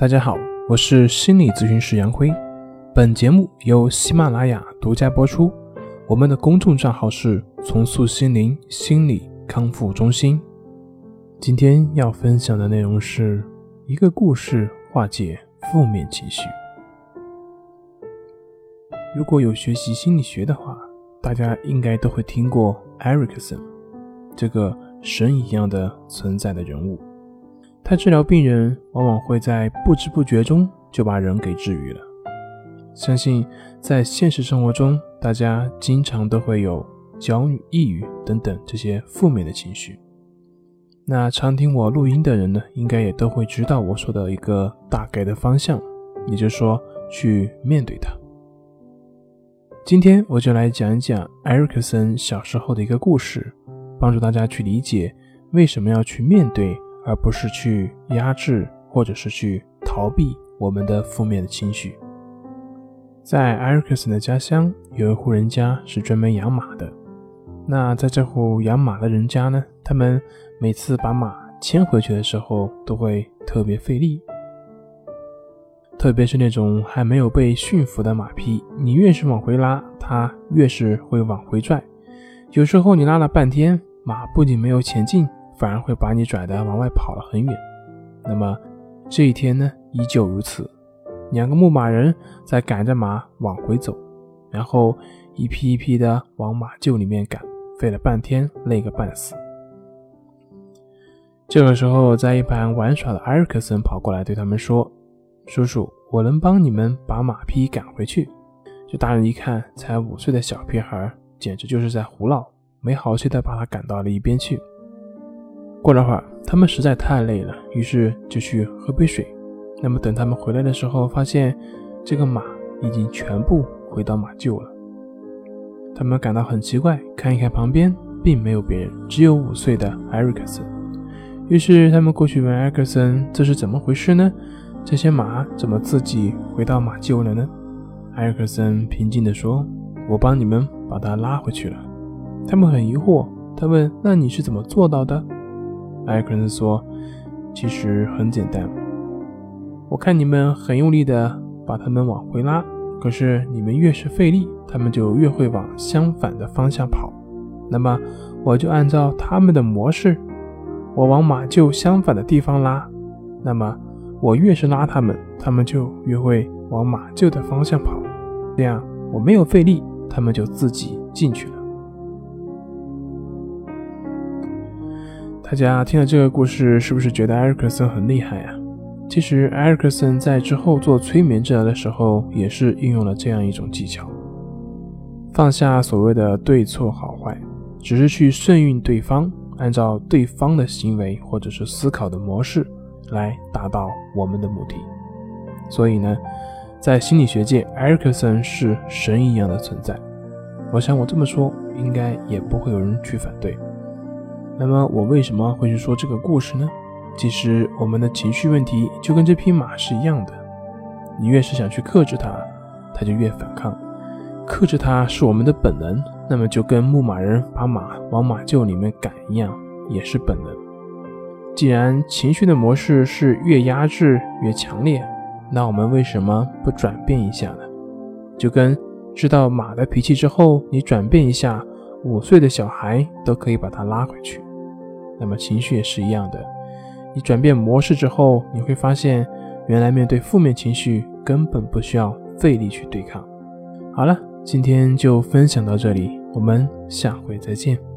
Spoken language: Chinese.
大家好，我是心理咨询师杨辉。本节目由喜马拉雅独家播出。我们的公众账号是“重塑心灵心理康复中心”。今天要分享的内容是一个故事化解负面情绪。如果有学习心理学的话，大家应该都会听过艾瑞克森这个神一样的存在的人物。他治疗病人，往往会在不知不觉中就把人给治愈了。相信在现实生活中，大家经常都会有焦虑、抑郁等等这些负面的情绪。那常听我录音的人呢，应该也都会知道我说的一个大概的方向，也就是说去面对它。今天我就来讲一讲埃瑞克森小时候的一个故事，帮助大家去理解为什么要去面对。而不是去压制或者是去逃避我们的负面的情绪。在埃瑞克森的家乡，有一户人家是专门养马的。那在这户养马的人家呢，他们每次把马牵回去的时候，都会特别费力。特别是那种还没有被驯服的马匹，你越是往回拉，它越是会往回拽。有时候你拉了半天，马不仅没有前进。反而会把你拽得往外跑了很远。那么这一天呢，依旧如此。两个牧马人在赶着马往回走，然后一批一批的往马厩里面赶，费了半天，累个半死。这个时候，在一旁玩耍的埃尔克森跑过来对他们说：“叔叔，我能帮你们把马匹赶回去。”这大人一看，才五岁的小屁孩，简直就是在胡闹，没好气的把他赶到了一边去。过了会儿，他们实在太累了，于是就去喝杯水。那么等他们回来的时候，发现这个马已经全部回到马厩了。他们感到很奇怪，看一看旁边，并没有别人，只有五岁的艾瑞克森。于是他们过去问艾克森：“这是怎么回事呢？这些马怎么自己回到马厩了呢？”艾克森平静地说：“我帮你们把它拉回去了。”他们很疑惑，他问：“那你是怎么做到的？”艾克森说：“其实很简单，我看你们很用力的把他们往回拉，可是你们越是费力，他们就越会往相反的方向跑。那么我就按照他们的模式，我往马厩相反的地方拉。那么我越是拉他们，他们就越会往马厩的方向跑。这样我没有费力，他们就自己进去了。”大家听了这个故事，是不是觉得埃尔克森很厉害呀？其实，埃尔克森在之后做催眠治疗的时候，也是运用了这样一种技巧：放下所谓的对错好坏，只是去顺应对方，按照对方的行为或者是思考的模式来达到我们的目的。所以呢，在心理学界，埃尔克森是神一样的存在。我想我这么说，应该也不会有人去反对。那么我为什么会去说这个故事呢？其实我们的情绪问题就跟这匹马是一样的，你越是想去克制它，它就越反抗。克制它是我们的本能，那么就跟牧马人把马往马厩里面赶一样，也是本能。既然情绪的模式是越压制越强烈，那我们为什么不转变一下呢？就跟知道马的脾气之后，你转变一下，五岁的小孩都可以把它拉回去。那么情绪也是一样的，你转变模式之后，你会发现，原来面对负面情绪根本不需要费力去对抗。好了，今天就分享到这里，我们下回再见。